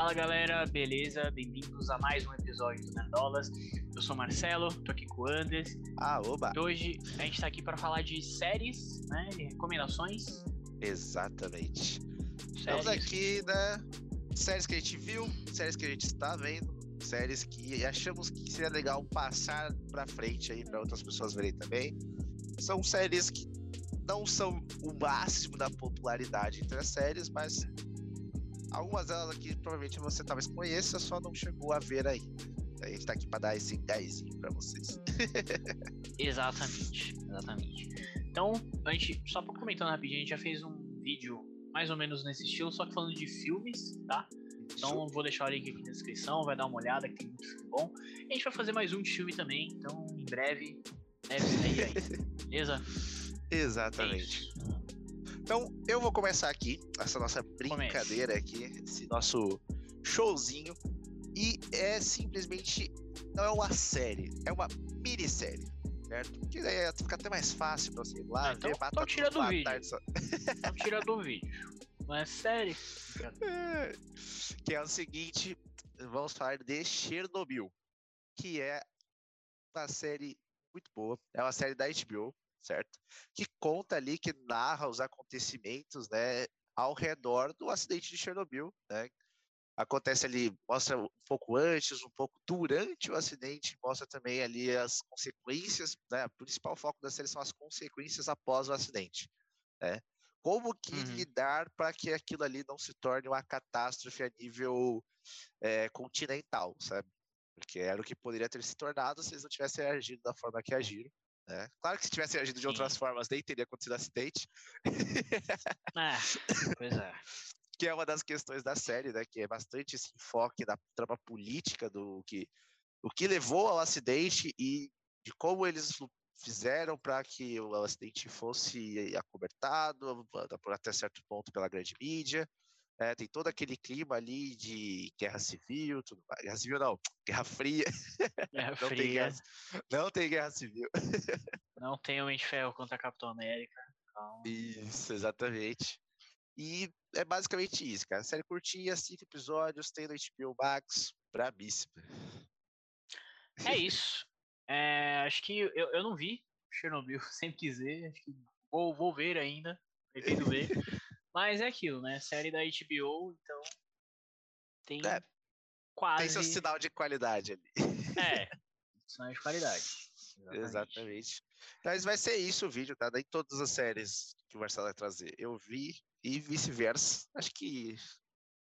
Fala galera, beleza? Bem-vindos a mais um episódio do Nerdolas. Eu sou Marcelo, tô aqui com o Anders. Ah, oba! E hoje a gente tá aqui para falar de séries, né? De recomendações. Exatamente. Estamos aqui, né? Séries que a gente viu, séries que a gente está vendo, séries que achamos que seria legal passar pra frente aí para outras pessoas verem também. São séries que não são o máximo da popularidade entre as séries, mas algumas delas aqui provavelmente você talvez conheça, só não chegou a ver aí. A gente tá aqui para dar esse gásinho para vocês. exatamente, exatamente. Então, a gente, só pra comentando rapidinho, a gente já fez um vídeo mais ou menos nesse estilo, só que falando de filmes, tá? Então vou deixar o link aqui na descrição, vai dar uma olhada que tem muito filme bom. A gente vai fazer mais um de filme também, então em breve deve sair aí, beleza? Exatamente. É então eu vou começar aqui, essa nossa brincadeira aqui, esse nosso showzinho. E é simplesmente. Não é uma série, é uma minissérie. Certo? Porque daí fica até mais fácil pra você ir lá, ah, então, ver, então tira do vídeo. Então tira do vídeo. Não é série? que é o seguinte, vamos falar de Chernobyl, que é uma série muito boa. É uma série da HBO, certo? Que conta ali, que narra os acontecimentos, né, ao redor do acidente de Chernobyl, né? Acontece ali, mostra um pouco antes, um pouco durante o acidente, mostra também ali as consequências, né? O principal foco da série são as consequências após o acidente, né? Como que uhum. lidar para que aquilo ali não se torne uma catástrofe a nível é, continental, sabe? Porque era o que poderia ter se tornado se eles não tivessem agido da forma que agiram. Né? Claro que se tivessem agido de Sim. outras formas, nem teria acontecido acidente. Ah, pois é. que é uma das questões da série, né? Que é bastante esse enfoque da trama política do que o que levou ao acidente e de como eles fizeram para que o acidente fosse acobertado até certo ponto pela grande mídia. É, tem todo aquele clima ali de guerra civil, tudo mais. Guerra civil não, guerra fria. Guerra não, fria. Tem guerra, não tem guerra civil. não tem Homem de Ferro contra Capitão América. Então... Isso, exatamente. E é basicamente isso, cara. Série curtinha, cinco episódios, tem no HBO Max, brabíssima. É isso. É, acho que eu, eu não vi Chernobyl, sempre quis ver, acho que vou, vou ver ainda, pretendo ver. Mas é aquilo, né? Série da HBO, então tem é, quase. Tem seu sinal de qualidade ali. É, sinal de qualidade. Exatamente. Exatamente. Mas vai ser isso o vídeo, tá? Daí todas as séries que o Marcelo vai trazer eu vi e vice-versa. Acho que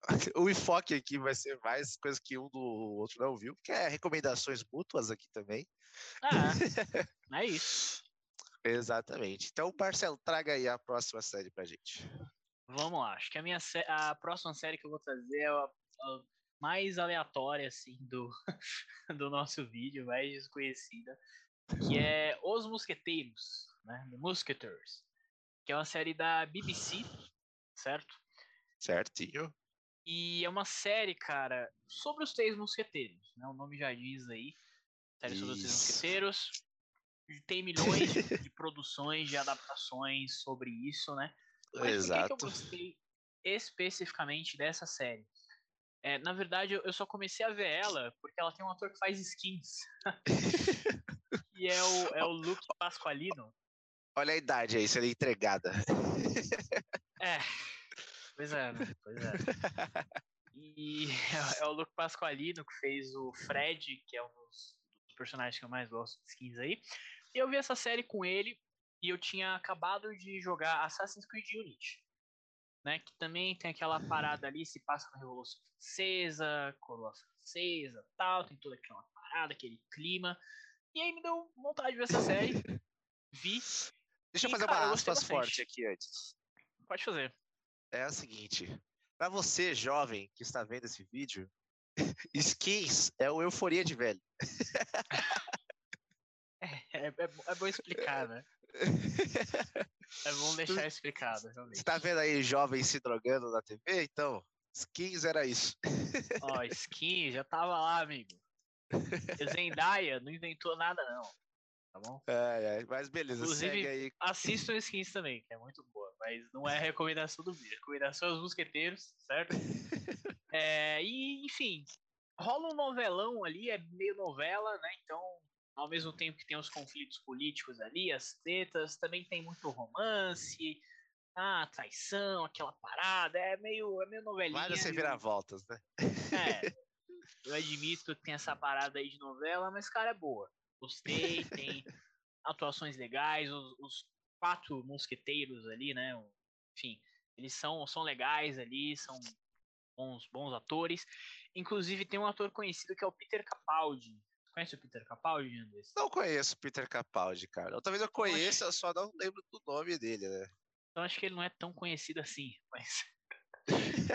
o enfoque aqui vai ser mais coisa que um do outro não viu, porque é recomendações mútuas aqui também. Ah, é isso. Exatamente. Então, Marcelo, traga aí a próxima série pra gente. Vamos lá. Acho que a minha a próxima série que eu vou trazer é a, a mais aleatória assim do do nosso vídeo, mais desconhecida, que é Os Mosqueteiros, né? The Musketeers, que é uma série da BBC, certo? Certinho. E é uma série, cara, sobre os Três Mosqueteiros, né? O nome já diz aí. Série sobre os Três Mosqueteiros. Tem milhões de produções, de adaptações sobre isso, né? Mas Exato. por que, que eu gostei especificamente dessa série? É, na verdade, eu só comecei a ver ela porque ela tem um ator que faz skins. e é o, é o Luke Pasqualino. Olha a idade aí, seria entregada. é, Pois é, né? Pois é. E é, o Luke Pasqualino que fez o Fred, que é um dos, dos personagens que eu mais gosto de skins aí. E eu vi essa série com ele e eu tinha acabado de jogar Assassin's Creed Unity. Né, que também tem aquela parada ali, se passa na Revolução Francesa, Coroa Francesa, tal, tem toda aquela parada, aquele clima. E aí me deu vontade de ver essa série. Vi. Deixa e, eu fazer cara, uma aspas forte aqui antes. Pode fazer é a seguinte: para você, jovem, que está vendo esse vídeo, skins é o euforia de velho. É, é, é, é bom explicar, né? É bom deixar explicado, realmente. Você tá vendo aí jovens se drogando na TV? Então, skins era isso. Ó, oh, skins, já tava lá, amigo. Zendaya não inventou nada, não. Tá bom? É, é, mas beleza, Inclusive, segue aí. assistam skins também, que é muito boa mas não é recomendação do vídeo. Recomendação aos mosqueteiros, certo? É, e, enfim, rola um novelão ali, é meio novela, né? Então, ao mesmo tempo que tem os conflitos políticos ali, as tretas, também tem muito romance, ah, traição, aquela parada, é meio, é meio novelinha. Várias reviravoltas, né? É, eu admito que tem essa parada aí de novela, mas, cara, é boa. Gostei, tem atuações legais, os, os quatro mosqueteiros ali, né? Enfim, eles são, são legais ali, são bons, bons atores. Inclusive tem um ator conhecido que é o Peter Capaldi. Conhece o Peter Capaldi, Andrés? Não conheço o Peter Capaldi, cara. Talvez eu conheça, eu só não lembro do nome dele, né? Então acho que ele não é tão conhecido assim, mas.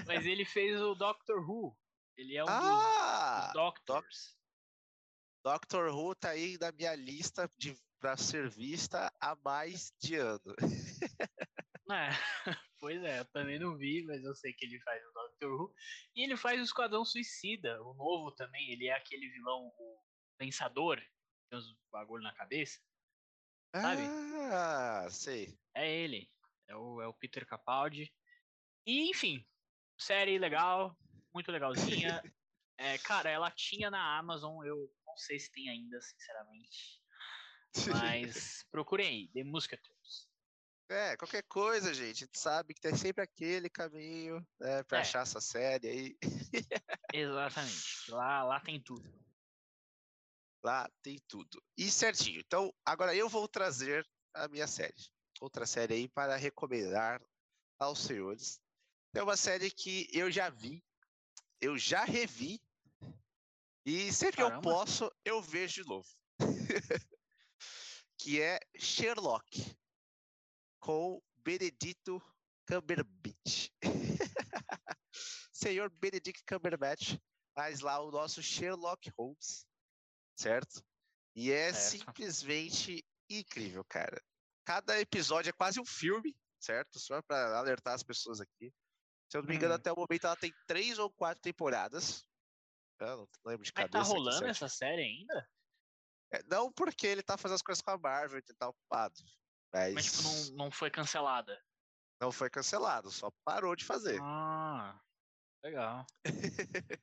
mas ele fez o Doctor Who. Ele é um ah, dos, dos Doctors. Doctor Who tá aí na minha lista de para ser vista há mais de ano. É, pois é, eu também não vi, mas eu sei que ele faz o Doctor Who. E ele faz o Esquadrão Suicida, o novo também. Ele é aquele vilão, o Pensador, tem uns bagulho na cabeça. Sabe? Ah, sei. É ele. É o, é o Peter Capaldi. E, enfim, série legal, muito legalzinha. é, cara, ela tinha na Amazon, eu não sei se tem ainda, sinceramente. Mas procurem aí, The Musketeers. É, qualquer coisa, gente. A gente sabe que tem sempre aquele caminho né, pra é. achar essa série aí. Exatamente. Lá, lá tem tudo. Lá tem tudo. E certinho. Então, agora eu vou trazer a minha série. Outra série aí para recomendar aos senhores. É uma série que eu já vi, eu já revi, e sempre Caramba. que eu posso, eu vejo de novo. que é Sherlock, com Benedito Cumberbatch. Senhor Benedict Cumberbatch faz lá o nosso Sherlock Holmes, certo? E é certo. simplesmente incrível, cara. Cada episódio é quase um filme, certo? Só para alertar as pessoas aqui. Se eu não me engano, hum. até o momento ela tem três ou quatro temporadas. Eu não lembro de cabeça. Mas tá rolando aqui, essa série ainda? É, não porque ele tá fazendo as coisas com a Marvel e tá ocupado. Mas, mas tipo, não, não foi cancelada. Não foi cancelado, só parou de fazer. Ah, legal.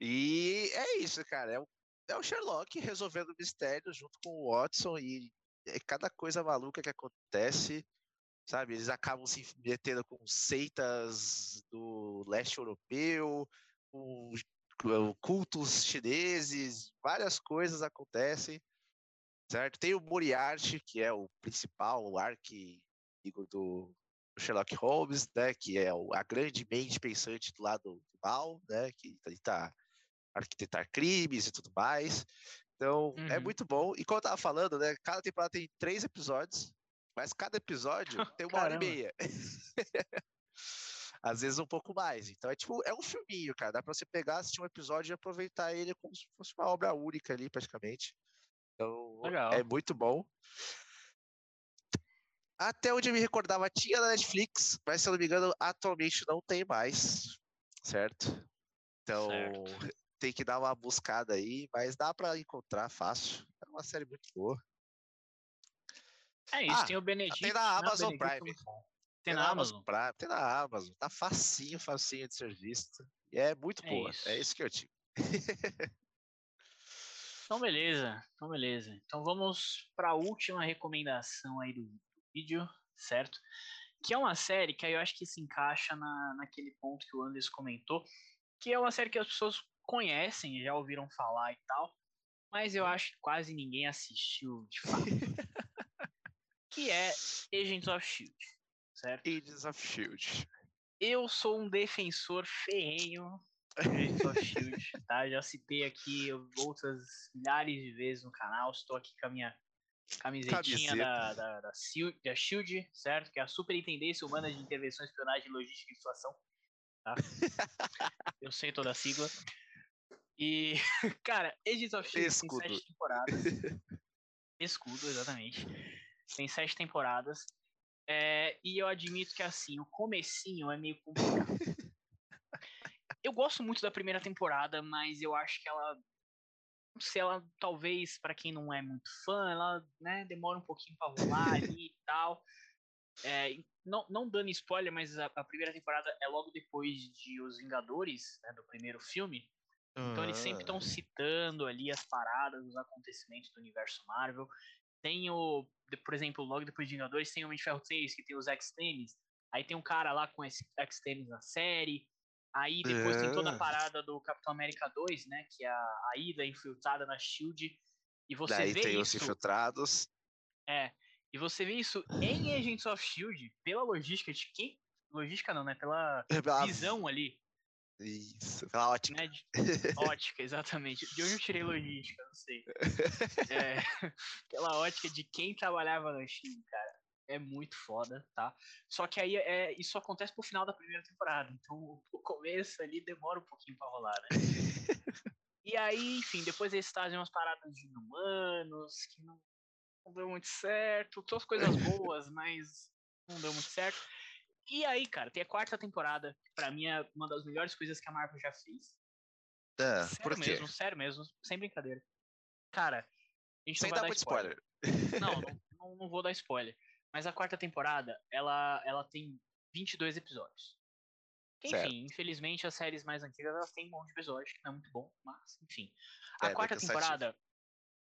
e é isso, cara. É o, é o Sherlock resolvendo mistérios junto com o Watson e é cada coisa maluca que acontece, sabe? Eles acabam se metendo com seitas do leste europeu, com cultos chineses, várias coisas acontecem, certo? Tem o Moriarty, que é o principal, arqui-inimigo do Sherlock Holmes, né, que é a grande mente pensante do lado do mal, né, que está arquitetar crimes e tudo mais. Então, é uhum. é muito bom. E como eu tava falando, né, cada temporada tem três episódios, mas cada episódio tem uma hora e meia. às vezes um pouco mais. Então é tipo, é um filminho, cara. Dá pra você pegar, assistir um episódio e aproveitar ele como se fosse uma obra única ali, praticamente. Então, Legal. é muito bom. Até onde eu me recordava, tinha na Netflix, mas se eu não me engano, atualmente não tem mais, certo? Então, certo. Tem que dar uma buscada aí, mas dá para encontrar fácil. É uma série muito boa. É isso, ah, tem o Benedito. Tem na Amazon não, Prime. Tem, na, Amazon? Prime, tem na Amazon. Tá facinho, facinho de ser visto. E é muito é boa. Isso. É isso que eu digo. então, beleza. Então, beleza. Então, vamos para a última recomendação aí do vídeo, certo? Que é uma série que aí eu acho que se encaixa na, naquele ponto que o Anderson comentou, que é uma série que as pessoas conhecem, já ouviram falar e tal, mas eu acho que quase ninguém assistiu de fato. que é Agents of Shield certo? Agents of Shield. Eu sou um defensor ferrenho de Agents of Shield, tá? Já citei aqui outras milhares de vezes no canal. Estou aqui com a minha camisetinha da, da, da, Shield, da Shield, certo? Que é a Superintendência Humana de Intervenção, Espionagem, Logística e Situação. Tá? Eu sei toda a sigla. E, cara, Agents of Shield Escudo. tem sete temporadas. Escudo, exatamente. Tem sete temporadas. É, e eu admito que assim, o comecinho é meio complicado. eu gosto muito da primeira temporada, mas eu acho que ela não sei, ela talvez para quem não é muito fã, ela, né, demora um pouquinho para rolar ali e tal. É, não, não dando spoiler, mas a, a, primeira temporada é logo depois de Os Vingadores, né, do primeiro filme. Então eles sempre estão ah. citando ali as paradas, os acontecimentos do universo Marvel. Tem o, por exemplo, logo depois de Vingadores, tem o Homem de Ferro 3, que tem os X-Tenis. Aí tem um cara lá com esse X-Tenis na série. Aí depois é. tem toda a é. parada do Capitão América 2, né? Que é a, a ida infiltrada na SHIELD. E você Daí vê tem isso, os infiltrados. É. E você vê isso em Agents of SHIELD, pela logística de quem... Logística não, né? Pela, pela visão ali. Isso, pela ótica. Né? Ótica, exatamente. De onde eu tirei logística, não sei. É, pela ótica de quem trabalhava na SHIELD, cara é muito foda, tá? Só que aí é, isso acontece pro final da primeira temporada, então o começo ali demora um pouquinho pra rolar, né? e aí, enfim, depois eles trazem umas paradas de humanos que não, não deu muito certo, todas coisas boas, mas não deu muito certo. E aí, cara, tem a quarta temporada, que pra mim é uma das melhores coisas que a Marvel já fez. É, sério por quê? mesmo, sério mesmo, sem brincadeira. Cara, a gente Sem não vai dar spoiler. spoiler. Não, não, não, vou dar spoiler. Mas a quarta temporada, ela, ela tem 22 episódios. Enfim, certo. infelizmente as séries mais antigas elas têm um monte de episódios, que não é muito bom, mas enfim. A é, quarta temporada,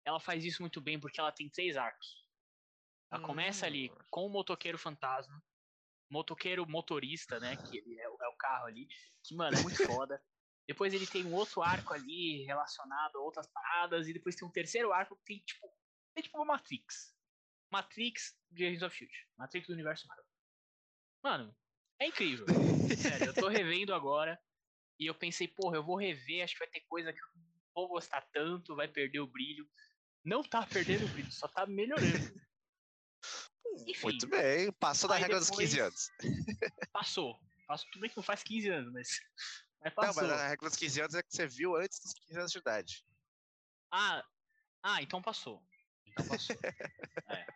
ela faz isso muito bem porque ela tem três arcos. Ela hum. começa ali hum. com o motoqueiro fantasma, motoqueiro motorista, né, que ele é, é o carro ali, que, mano, é muito foda. Depois ele tem um outro arco ali relacionado a outras paradas, e depois tem um terceiro arco que tem, tipo, tem tipo uma Matrix. Matrix de Agents of Shield. Matrix do universo Marvel. Mano, é incrível. Sério, eu tô revendo agora. E eu pensei, porra, eu vou rever, acho que vai ter coisa que eu não vou gostar tanto, vai perder o brilho. Não tá perdendo o brilho, só tá melhorando. Enfim, Muito bem, passou da regra dos 15 anos. Passou. Passou, tudo bem que não faz 15 anos, mas. mas passou. Não, mas a regra dos 15 anos é que você viu antes dos 15 anos de idade. Ah, ah então passou. Então passou. é.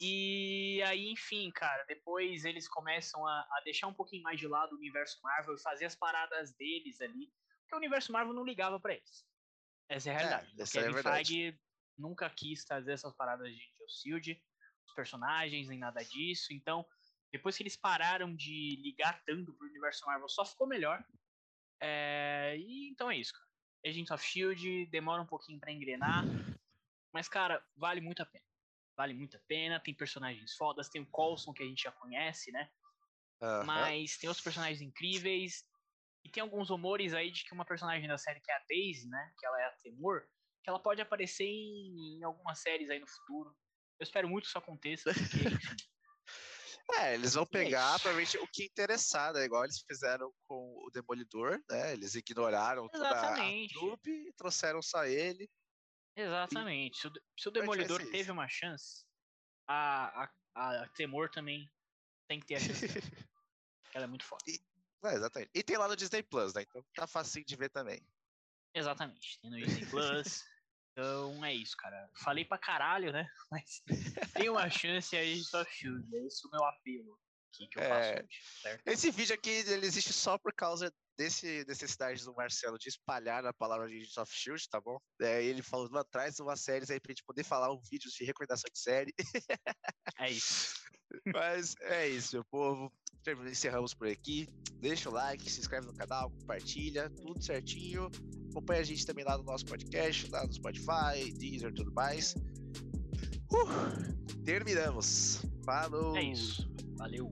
E aí, enfim, cara, depois eles começam a, a, deixar um pouquinho mais de lado o universo Marvel e fazer as paradas deles ali, porque o universo Marvel não ligava para eles. Essa é a realidade. É, essa o Kevin é Feige nunca quis trazer essas paradas de Shield, os personagens, nem nada disso. Então, depois que eles pararam de ligar tanto pro universo Marvel, só ficou melhor. É, e então é isso, cara. Agents of Shield demora um pouquinho para engrenar, mas cara, vale muito a pena vale muito a pena. Tem personagens fodas, tem o Coulson que a gente já conhece, né? Uhum. Mas tem outros personagens incríveis. E tem alguns rumores aí de que uma personagem da série que é a Daisy, né? Que ela é a Temor, que ela pode aparecer em, em algumas séries aí no futuro. Eu espero muito que isso aconteça, porque. É, eles vão é pegar é o que interessar, né? Igual eles fizeram com o Demolidor, né? Eles ignoraram Exatamente. toda a trupe e trouxeram só ele. Exatamente. Se o, se o Demolidor teve uma chance, a, a, a Temor também tem que ter a chance. ela é muito forte. E, é, exatamente. E tem lá no Disney Plus, né? Então tá fácil de ver também. Exatamente. Tem no Disney Plus. então é isso, cara. Falei pra caralho, né? Mas tem uma chance aí só Shield. É isso o meu apelo aqui que eu é... faço hoje, certo? Esse vídeo aqui ele existe só por causa desse necessidade do Marcelo de espalhar a palavra de Soft Shield, tá bom? É, ele falou atrás de uma série aí pra gente poder falar um vídeo de recordação de série. É isso. Mas é isso, meu povo. Encerramos por aqui. Deixa o like, se inscreve no canal, compartilha, tudo certinho. Acompanha a gente também lá no nosso podcast, lá no Spotify, Deezer e tudo mais. Uh, terminamos. Falou! É isso. Valeu!